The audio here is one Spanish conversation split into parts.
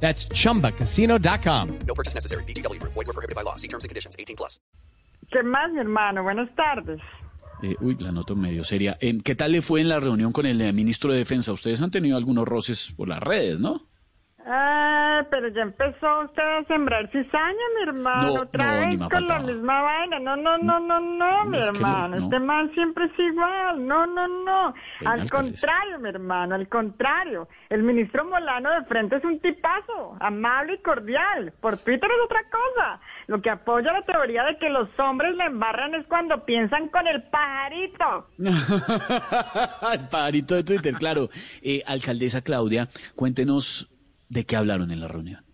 That's chumbacasino.com. No purchase necessary. BGW. Void were prohibited by law. See terms and conditions. 18 plus. ¿Qué más, mi hermano? Buenas tardes. Eh, uy, la noto medio seria. Eh, ¿Qué tal le fue en la reunión con el eh, ministro de Defensa? Ustedes han tenido algunos roces por las redes, ¿no? Ah, pero ya empezó usted a sembrar cizaña, mi hermano. No, Otra no, vez con la misma vaina. No, no, no, no, no, mi es hermano. no. Este man siempre es igual. No, no, no. Al contrario, mi hermano, al contrario. El ministro Molano de frente es un tipazo, amable y cordial. Por Twitter es otra cosa. Lo que apoya la teoría de que los hombres la embarran es cuando piensan con el pajarito. el pajarito de Twitter, claro. Eh, alcaldesa Claudia, cuéntenos de qué hablaron en la reunión.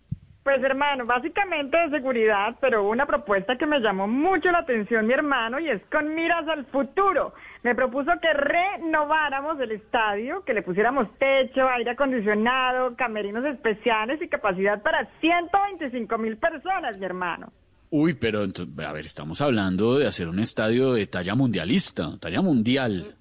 Pues hermano, básicamente de seguridad, pero hubo una propuesta que me llamó mucho la atención mi hermano y es con miras al futuro. Me propuso que renováramos el estadio, que le pusiéramos techo, aire acondicionado, camerinos especiales y capacidad para 125 mil personas, mi hermano. Uy, pero a ver, estamos hablando de hacer un estadio de talla mundialista, talla mundial.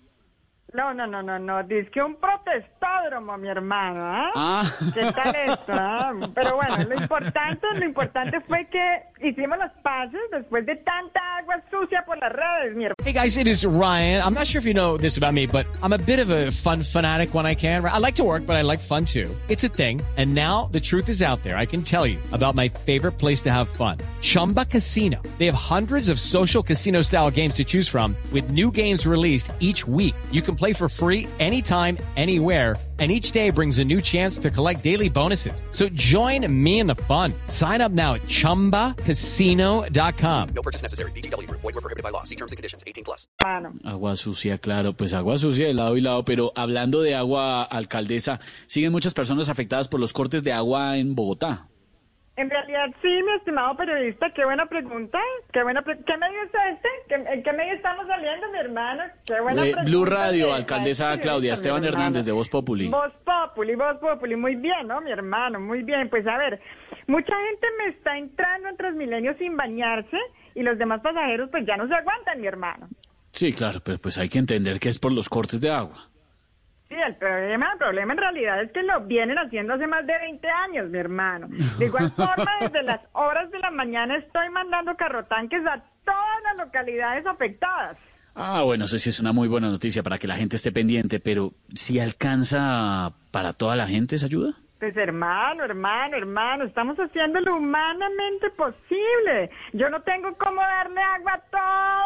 No, no, no, no, no, dice que un protestódromo, mi hermano, ¿ah? Ah. ¿Qué tal esto? ah? Pero bueno, lo importante, lo importante fue que hicimos los pases después de tanta agua sucia por las redes, mi hermano. Hey guys, it is Ryan. I'm not sure if you know this about me, but I'm a bit of a fun fanatic when I can. I like to work, but I like fun too. It's a thing. And now the truth is out there. I can tell you about my favorite place to have fun. Chumba Casino. They have hundreds of social casino style games to choose from with new games released each week. You can play for free anytime, anywhere. And each day brings a new chance to collect daily bonuses. So join me in the fun. Sign up now at chumbacasino.com. No purchase necessary. BGW. Void were prohibited by law. See terms and conditions. 18 plus. Agua sucia, claro, pues agua sucia de lado y lado, pero hablando de agua, alcaldesa, siguen muchas personas afectadas por los cortes de agua en Bogotá. En realidad sí, mi estimado periodista, qué buena pregunta. Qué buena pre- ¿Qué medio es este? ¿Qué- ¿En qué medio estamos saliendo, mi hermano? Qué buena Eh, pregunta. Blue Radio, alcaldesa Claudia, Esteban. Hernández de Voz Populi. Voz Populi, Voz Populi, muy bien, ¿no, mi hermano? Muy bien, pues a ver, mucha gente me está entrando en Transmilenio sin bañarse y los demás pasajeros pues ya no se aguantan, mi hermano. Sí, claro, pero pues hay que entender que es por los cortes de agua. Sí, el problema, el problema en realidad es que lo vienen haciendo hace más de 20 años, mi hermano. De igual forma, desde las horas de la mañana estoy mandando carrotanques a todas las localidades afectadas. Ah, bueno, eso sí es una muy buena noticia para que la gente esté pendiente, pero si alcanza para toda la gente esa ayuda. Pues hermano, hermano, hermano, estamos haciendo lo humanamente posible. Yo no tengo cómo darle agua a bendita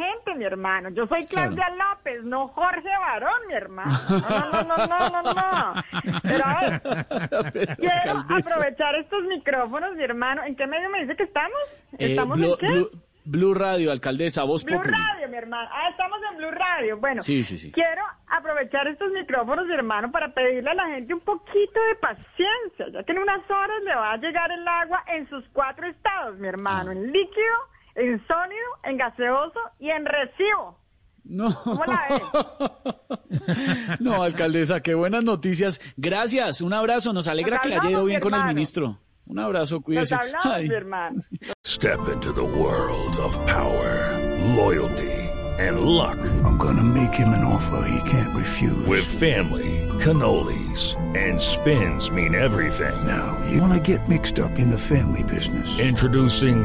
gente, mi hermano. Yo soy Claudia López, no Jorge Barón, mi hermano. No, no, no, no, no, no. Pero a ver, quiero aprovechar estos micrófonos, mi hermano. ¿En qué medio me dice que estamos? Eh, ¿Estamos en qué? Blue- Blue Radio, alcaldesa, Voz Blue Populi. Radio, mi hermano. Ah, estamos en Blue Radio. Bueno, Sí, sí, sí. quiero aprovechar estos micrófonos, mi hermano, para pedirle a la gente un poquito de paciencia, ya que en unas horas le va a llegar el agua en sus cuatro estados, mi hermano. Ah. En líquido, en sólido, en gaseoso y en recibo. No. ¿Cómo la No, alcaldesa, qué buenas noticias. Gracias, un abrazo. Nos alegra Nos que le haya ido hablamos, bien con el ministro. Un abrazo, Nos cuídese. hablamos, Ay. mi hermano. Step into the world of power, loyalty, and luck. I'm gonna make him an offer he can't refuse. With family, cannolis, and spins mean everything. now, you wanna get mixed up in the family business. Introducing